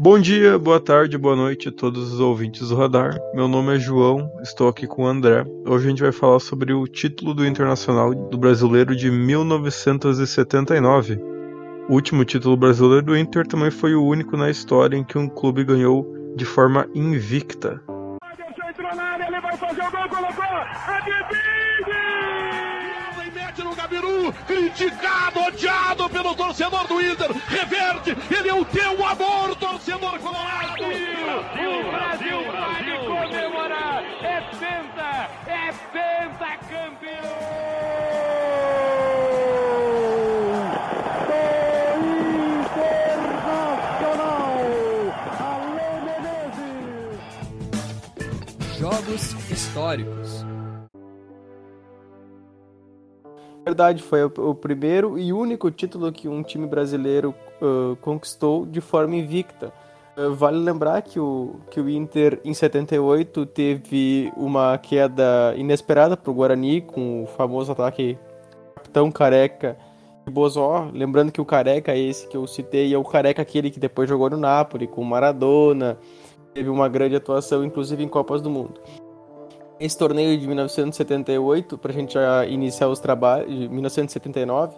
Bom dia, boa tarde, boa noite a todos os ouvintes do Radar. Meu nome é João, estou aqui com o André. Hoje a gente vai falar sobre o título do Internacional do Brasileiro de 1979. O último título brasileiro do Inter também foi o único na história em que um clube ganhou de forma invicta. Gabiru, criticado, odiado pelo torcedor do Inter, reverte, ele é o teu amor, Históricos. verdade, foi o, primeiro e único título que um time brasileiro uh, conquistou de forma invicta. Uh, vale lembrar que o, que o Inter, em 78, teve uma queda inesperada para o Guarani, com o famoso ataque Capitão Careca e Bozó. Lembrando que o Careca, esse que eu citei, é o Careca aquele que depois jogou no Napoli, com Maradona, teve uma grande atuação, inclusive em Copas do Mundo. Esse torneio de 1978, para a gente já iniciar os trabalhos, 1979,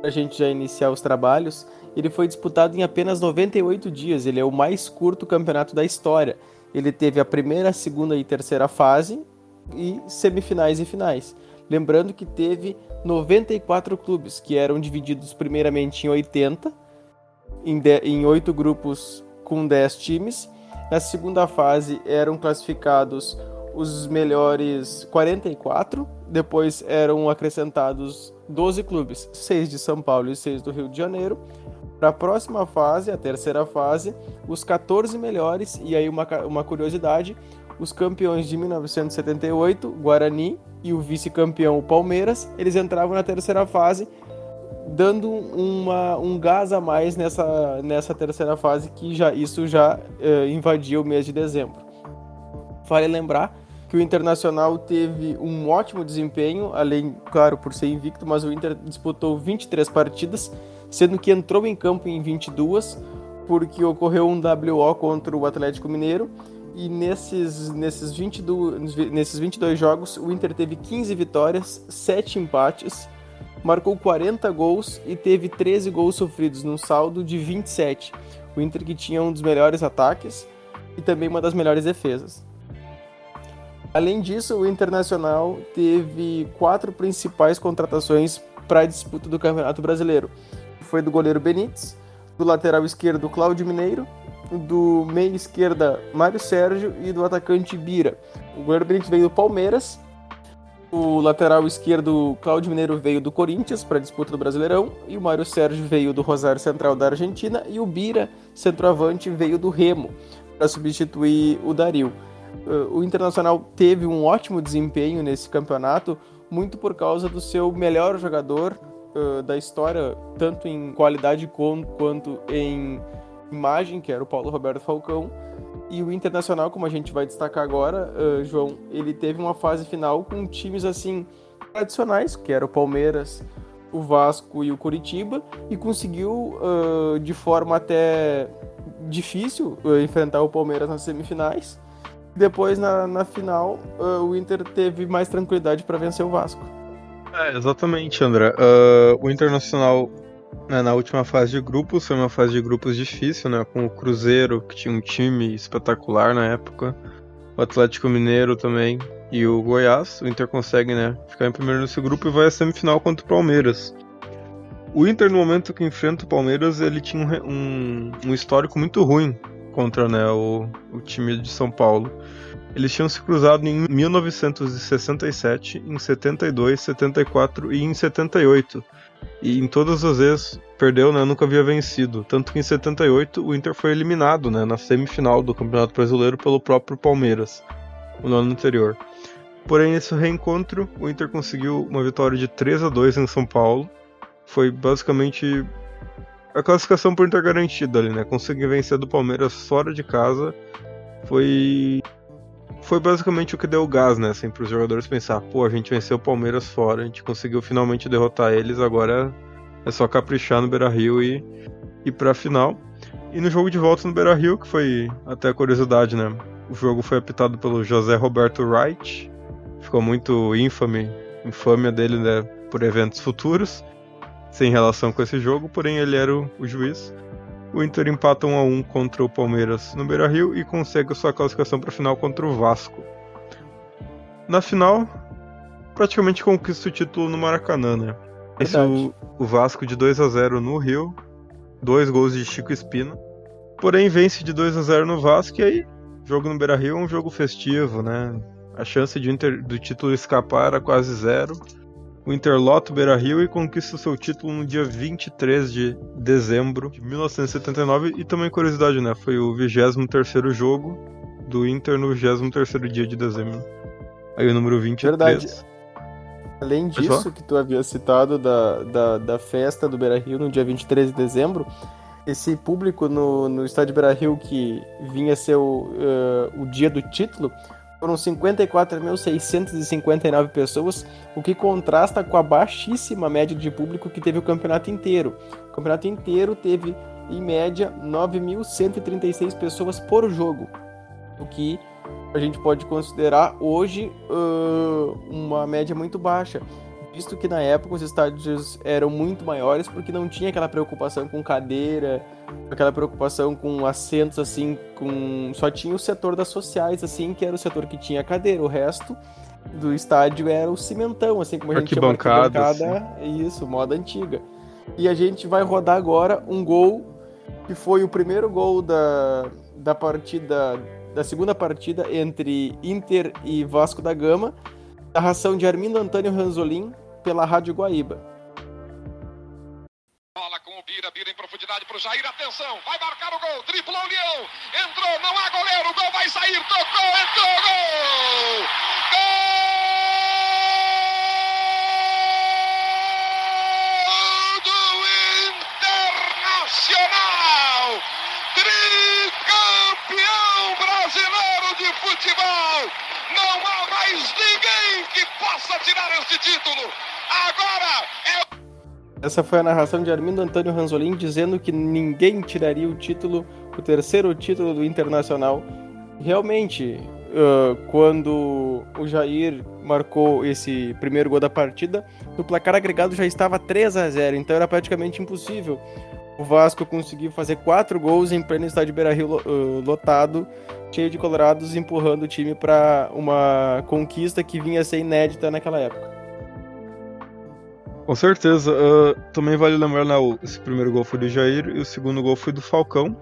para a gente já iniciar os trabalhos, ele foi disputado em apenas 98 dias. Ele é o mais curto campeonato da história. Ele teve a primeira, segunda e terceira fase e semifinais e finais. Lembrando que teve 94 clubes, que eram divididos primeiramente em 80, em, de, 8 grupos com 10 times. Na segunda fase eram classificados os melhores 44, depois eram acrescentados 12 clubes, 6 de São Paulo e 6 do Rio de Janeiro. Para a próxima fase, a terceira fase, os 14 melhores, e aí uma, uma curiosidade, os campeões de 1978, Guarani, e o vice-campeão, Palmeiras, eles entravam na terceira fase, dando uma, um gás a mais nessa, nessa terceira fase, que já isso já uh, invadia o mês de dezembro. Vale lembrar que o Internacional teve um ótimo desempenho, além, claro, por ser invicto, mas o Inter disputou 23 partidas, sendo que entrou em campo em 22, porque ocorreu um WO contra o Atlético Mineiro, e nesses, nesses, 22, nesses 22 jogos, o Inter teve 15 vitórias, 7 empates, marcou 40 gols e teve 13 gols sofridos, num saldo de 27. O Inter que tinha um dos melhores ataques e também uma das melhores defesas. Além disso, o Internacional teve quatro principais contratações para a disputa do Campeonato Brasileiro. Foi do goleiro Benítez, do lateral esquerdo Cláudio Mineiro, do meio esquerda Mário Sérgio e do atacante Bira. O goleiro Benítez veio do Palmeiras, o lateral esquerdo Cláudio Mineiro veio do Corinthians para a disputa do Brasileirão e o Mário Sérgio veio do Rosário Central da Argentina e o Bira, centroavante, veio do Remo para substituir o Dario. Uh, o Internacional teve um ótimo desempenho nesse campeonato, muito por causa do seu melhor jogador uh, da história, tanto em qualidade com, quanto em imagem, que era o Paulo Roberto Falcão. E o Internacional, como a gente vai destacar agora, uh, João, ele teve uma fase final com times assim tradicionais, que era o Palmeiras, o Vasco e o Curitiba, e conseguiu de forma até difícil enfrentar o Palmeiras nas semifinais depois, na, na final, uh, o Inter teve mais tranquilidade para vencer o Vasco. É, exatamente, André. Uh, o Internacional, né, na última fase de grupos, foi uma fase de grupos difícil, né? Com o Cruzeiro, que tinha um time espetacular na época, o Atlético Mineiro também, e o Goiás. O Inter consegue, né, ficar em primeiro nesse grupo e vai à semifinal contra o Palmeiras. O Inter, no momento que enfrenta o Palmeiras, ele tinha um, um, um histórico muito ruim contra né, o, o time de São Paulo. Eles tinham se cruzado em 1967, em 72, 74 e em 78. E em todas as vezes perdeu, né? Nunca havia vencido. Tanto que em 78 o Inter foi eliminado, né? Na semifinal do Campeonato Brasileiro pelo próprio Palmeiras, no ano anterior. Porém, nesse reencontro, o Inter conseguiu uma vitória de 3 a 2 em São Paulo. Foi basicamente a classificação por Inter garantida ali, né? Conseguir vencer do Palmeiras fora de casa foi foi basicamente o que deu gás, né? Assim, para os jogadores pensar, pô, a gente venceu o Palmeiras fora, a gente conseguiu finalmente derrotar eles, agora é só caprichar no Beira-Rio e ir para a final. E no jogo de volta no Beira Rio, que foi até curiosidade, né? O jogo foi apitado pelo José Roberto Wright. Ficou muito infame, infâmia dele né, por eventos futuros, sem relação com esse jogo, porém ele era o, o juiz. O Inter empata 1 a 1 contra o Palmeiras no Beira Rio e consegue sua classificação para a final contra o Vasco. Na final, praticamente conquista o título no Maracanã, né? Esse o, o Vasco de 2 a 0 no Rio, dois gols de Chico Espina. Porém, vence de 2 a 0 no Vasco e aí, jogo no Beira Rio é um jogo festivo, né? A chance de Inter, do título escapar era quase zero. O Inter lota o Beira Rio e conquista o seu título no dia 23 de dezembro de 1979. E também curiosidade, né? Foi o 23 jogo do Inter no 23 dia de dezembro. Aí o número 23. Verdade. Além disso, que tu havia citado da, da, da festa do Beira Rio no dia 23 de dezembro, esse público no, no estádio Beira Rio que vinha ser o, uh, o dia do título foram 54.659 pessoas, o que contrasta com a baixíssima média de público que teve o campeonato inteiro. O campeonato inteiro teve, em média, 9.136 pessoas por jogo, o que a gente pode considerar hoje uh, uma média muito baixa, visto que na época os estádios eram muito maiores porque não tinha aquela preocupação com cadeira, aquela preocupação com assentos assim, com só tinha o setor das sociais assim, que era o setor que tinha cadeira, o resto do estádio era o cimentão, assim como a gente chama arquibancada, assim. isso, moda antiga. E a gente vai rodar agora um gol que foi o primeiro gol da, da partida da segunda partida entre Inter e Vasco da Gama, narração de Armindo Antônio Ranzolin pela Rádio Guaíba. Bola com o Bira, Bira em profundidade para o Jair, atenção, vai marcar o gol, triplo o Leão, entrou, não há goleiro, o gol vai sair, tocou, entrou, gol! Gol Internacional! Tricampeão brasileiro de futebol! Não há mais ninguém que possa tirar este título! Agora é. Essa foi a narração de Armindo Antônio Ranzolin dizendo que ninguém tiraria o título, o terceiro título do Internacional. Realmente, uh, quando o Jair marcou esse primeiro gol da partida, no placar agregado já estava 3 a 0 então era praticamente impossível o Vasco conseguiu fazer quatro gols em pleno estádio Beira-Rio lotado, cheio de colorados, empurrando o time para uma conquista que vinha a ser inédita naquela época. Com certeza. Uh, também vale lembrar, né, o, esse primeiro gol foi do Jair e o segundo gol foi do Falcão.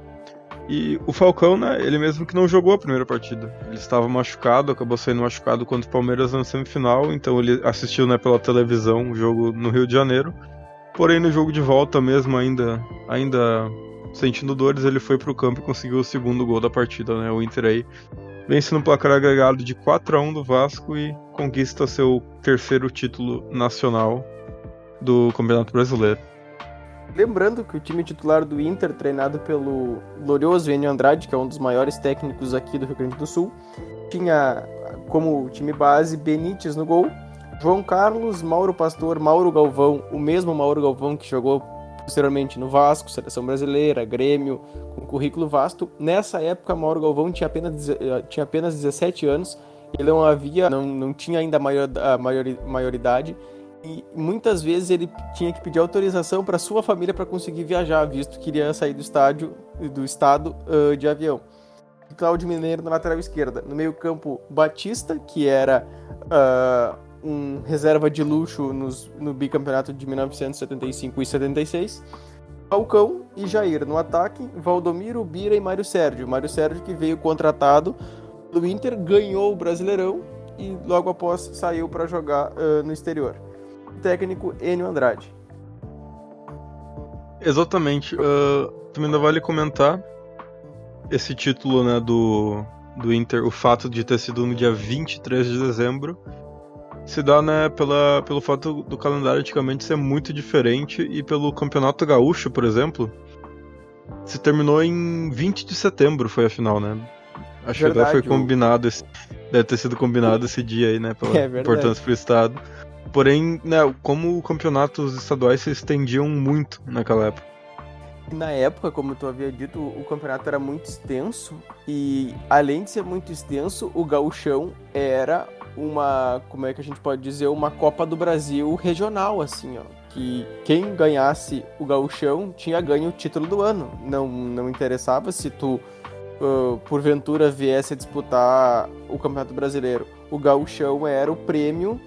E o Falcão, né, ele mesmo que não jogou a primeira partida. Ele estava machucado, acabou saindo machucado contra o Palmeiras na semifinal, então ele assistiu né, pela televisão o jogo no Rio de Janeiro. Porém, no jogo de volta mesmo, ainda, ainda sentindo dores, ele foi pro campo e conseguiu o segundo gol da partida, né? O Inter aí vence no placar agregado de 4 a 1 do Vasco e conquista seu terceiro título nacional do Campeonato Brasileiro. Lembrando que o time titular do Inter, treinado pelo glorioso Enio Andrade, que é um dos maiores técnicos aqui do Rio Grande do Sul, tinha como time base Benítez no gol, João Carlos, Mauro Pastor, Mauro Galvão, o mesmo Mauro Galvão que jogou posteriormente no Vasco, Seleção Brasileira, Grêmio, com currículo vasto. Nessa época, Mauro Galvão tinha apenas, eh, tinha apenas 17 anos, ele não havia, não, não tinha ainda a, maior, a maior, maioridade e muitas vezes ele tinha que pedir autorização para sua família para conseguir viajar, visto que iria sair do estádio do estado uh, de avião. Cláudio Mineiro na lateral esquerda, no meio campo Batista, que era uh, um reserva de luxo nos, no bicampeonato de 1975 e 76. Falcão e Jair no ataque, Valdomiro, Bira e Mário Sérgio. Mário Sérgio que veio contratado do Inter, ganhou o Brasileirão e logo após saiu para jogar uh, no exterior. Técnico Enio Andrade. Exatamente. Uh, também ainda vale comentar esse título né, do, do Inter, o fato de ter sido no dia 23 de dezembro se dá né, pela, pelo fato do calendário antigamente ser muito diferente e pelo Campeonato Gaúcho, por exemplo, se terminou em 20 de setembro, foi a final, né? Acho verdade, que até foi combinado, esse, deve ter sido combinado esse dia aí, né, pela é importância pro estado. Porém, né, como campeonatos estaduais se estendiam muito naquela época. Na época, como tu havia dito, o campeonato era muito extenso e além de ser muito extenso, o gauchão era uma, como é que a gente pode dizer, uma Copa do Brasil regional, assim, ó. Que quem ganhasse o gauchão tinha ganho o título do ano. Não, não interessava se tu, uh, porventura, viesse a disputar o Campeonato Brasileiro. O gauchão era o prêmio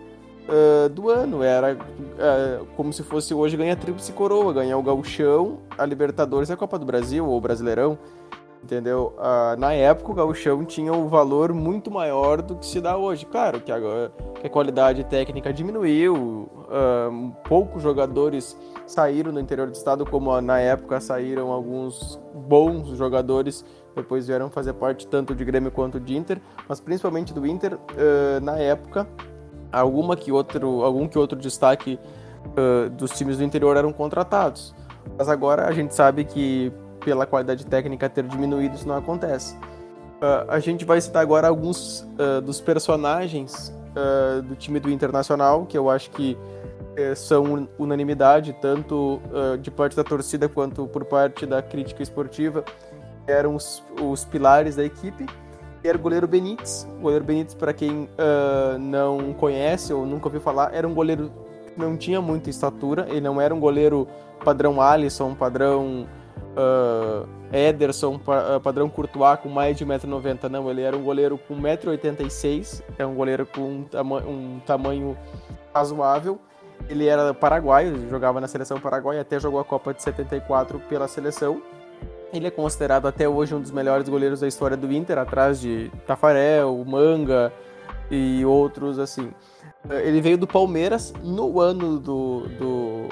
uh, do ano. Era uh, como se fosse hoje ganhar tríplice coroa, ganhar o gauchão, a Libertadores e a Copa do Brasil, ou o Brasileirão. Entendeu? Uh, na época o gauchão tinha um valor muito maior do que se dá hoje. Claro que, agora, que a qualidade técnica diminuiu, poucos jogadores saíram do interior do estado, como na época saíram alguns bons jogadores, depois vieram fazer parte tanto de Grêmio quanto de Inter, mas principalmente do Inter, uh, na época, alguma que outro, algum que outro destaque dos times do interior eram contratados. Mas agora a gente sabe que pela qualidade técnica ter diminuído, isso não acontece. Uh, a gente vai citar agora alguns uh, dos personagens uh, do time do Internacional, que eu acho que eh, são unanimidade, tanto de parte da torcida quanto por parte da crítica esportiva. Eram os, os pilares da equipe. Era o goleiro Benítez. O goleiro Benítez, para quem não conhece ou nunca ouviu falar, era um goleiro que não tinha muita estatura. Ele não era um goleiro padrão Alisson, padrão uh, Ederson, uh, padrão Courtois, com mais de 1,90m. Não, ele era um goleiro com 1,86m, é um goleiro com um, tama um tamanho razoável. Ele era paraguaio, jogava na seleção paraguaia, até jogou a Copa de 74 pela seleção. Ele é considerado até hoje um dos melhores goleiros da história do Inter, atrás de Tafarel, Manga e outros assim. Ele veio do Palmeiras no ano do, do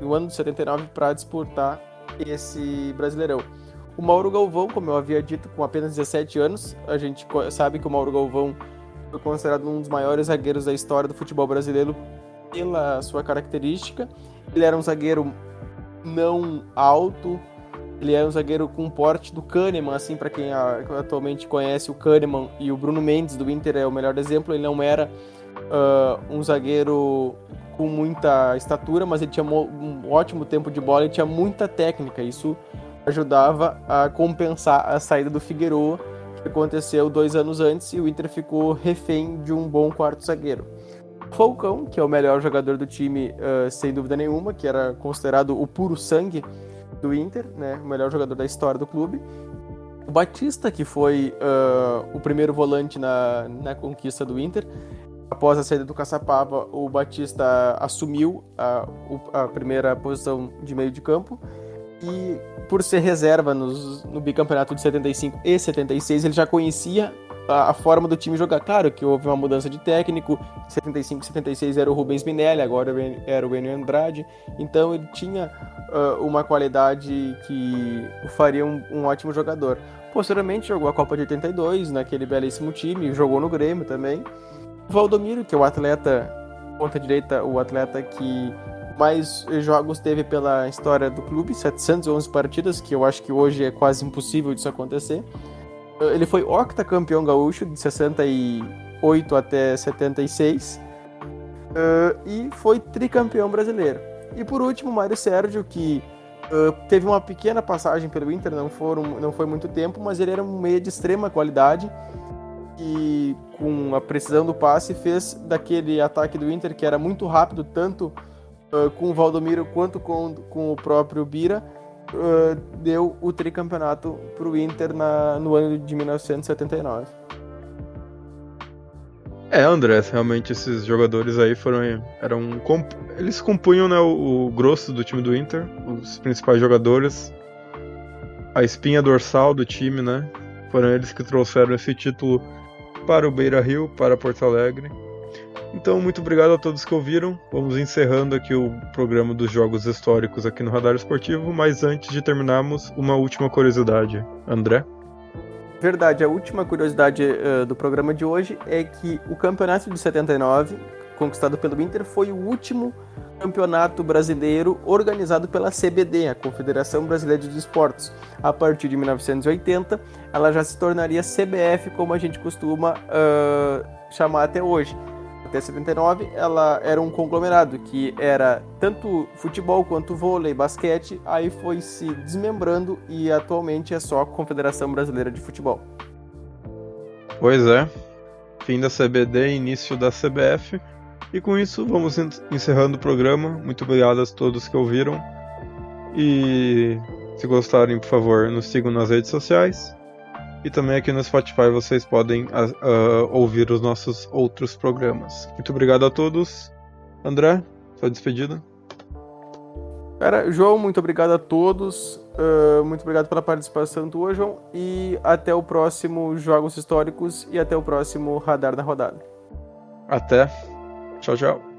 no ano de 79 para disputar esse Brasileirão. O Mauro Galvão, como eu havia dito, com apenas 17 anos, a gente sabe que o Mauro Galvão foi considerado um dos maiores zagueiros da história do futebol brasileiro pela sua característica. Ele era um zagueiro não alto, ele era um zagueiro com porte do Kahneman, assim, para quem atualmente conhece o Kahneman e o Bruno Mendes do Inter é o melhor exemplo. Ele não era uh, um zagueiro com muita estatura, mas ele tinha um ótimo tempo de bola e tinha muita técnica. Isso ajudava a compensar a saída do Figueiredo, que aconteceu dois anos antes, e o Inter ficou refém de um bom quarto zagueiro. Falcão, que é o melhor jogador do time, uh, sem dúvida nenhuma, que era considerado o puro sangue do Inter, né, o melhor jogador da história do clube. O Batista, que foi uh, o primeiro volante na, na conquista do Inter, Após a saída do Caçapava, o Batista assumiu a, a primeira posição de meio de campo. E por ser reserva nos, no bicampeonato de 75 e 76, ele já conhecia a, forma do time jogar. Claro que houve uma mudança de técnico, 75 e 76 era o Rubens Minelli, agora era o Enio Andrade, então ele tinha uh, uma qualidade que o faria um, um ótimo jogador. Posteriormente jogou a Copa de 82 naquele belíssimo time, jogou no Grêmio também. Valdomiro, que é o atleta ponta direita, o atleta que mais jogos teve pela história do clube, 711 partidas, que eu acho que hoje é quase impossível disso acontecer. Ele foi octacampeão gaúcho de 68 até 76 uh, e foi tricampeão brasileiro. E por último, Mário Sérgio, que uh, teve uma pequena passagem pelo Inter, não, foram, não foi muito tempo, mas ele era um meia de extrema qualidade e com a precisão do passe fez daquele ataque do Inter que era muito rápido, tanto uh, com o Valdomiro quanto com, com o próprio Bira, uh, deu o tricampeonato para o Inter na, no ano de 1979. É, André, realmente esses jogadores aí foram. eram Eles compunham né, o, o grosso do time do Inter, os principais jogadores, a espinha dorsal do time, né? Foram eles que trouxeram esse título para o Beira Rio, para Porto Alegre. Então, muito obrigado a todos que ouviram. Vamos encerrando aqui o programa dos Jogos Históricos aqui no Radar Esportivo, mas antes de terminarmos, uma última curiosidade. André? Verdade, a última curiosidade uh, do programa de hoje é que o campeonato de 79, conquistado pelo Inter, foi o último campeonato brasileiro organizado pela CBD, a Confederação Brasileira de Esportes. A partir de 1980, ela já se tornaria CBF, como a gente costuma uh, chamar até hoje. Até 79, ela era um conglomerado que era tanto futebol quanto vôlei, basquete, aí foi se desmembrando e atualmente é só a Confederação Brasileira de Futebol. Pois é. Fim da CBD, início da CBF. E com isso vamos encerrando o programa. Muito obrigado a todos que ouviram. E se gostarem, por favor, nos sigam nas redes sociais. E também aqui no Spotify vocês podem uh, ouvir os nossos outros programas. Muito obrigado a todos. André, sua despedida. Cara, João, muito obrigado a todos. Uh, muito obrigado pela participação tua, João. E até o próximo Jogos Históricos e até o próximo Radar na Rodada. Até. Tchau, tchau.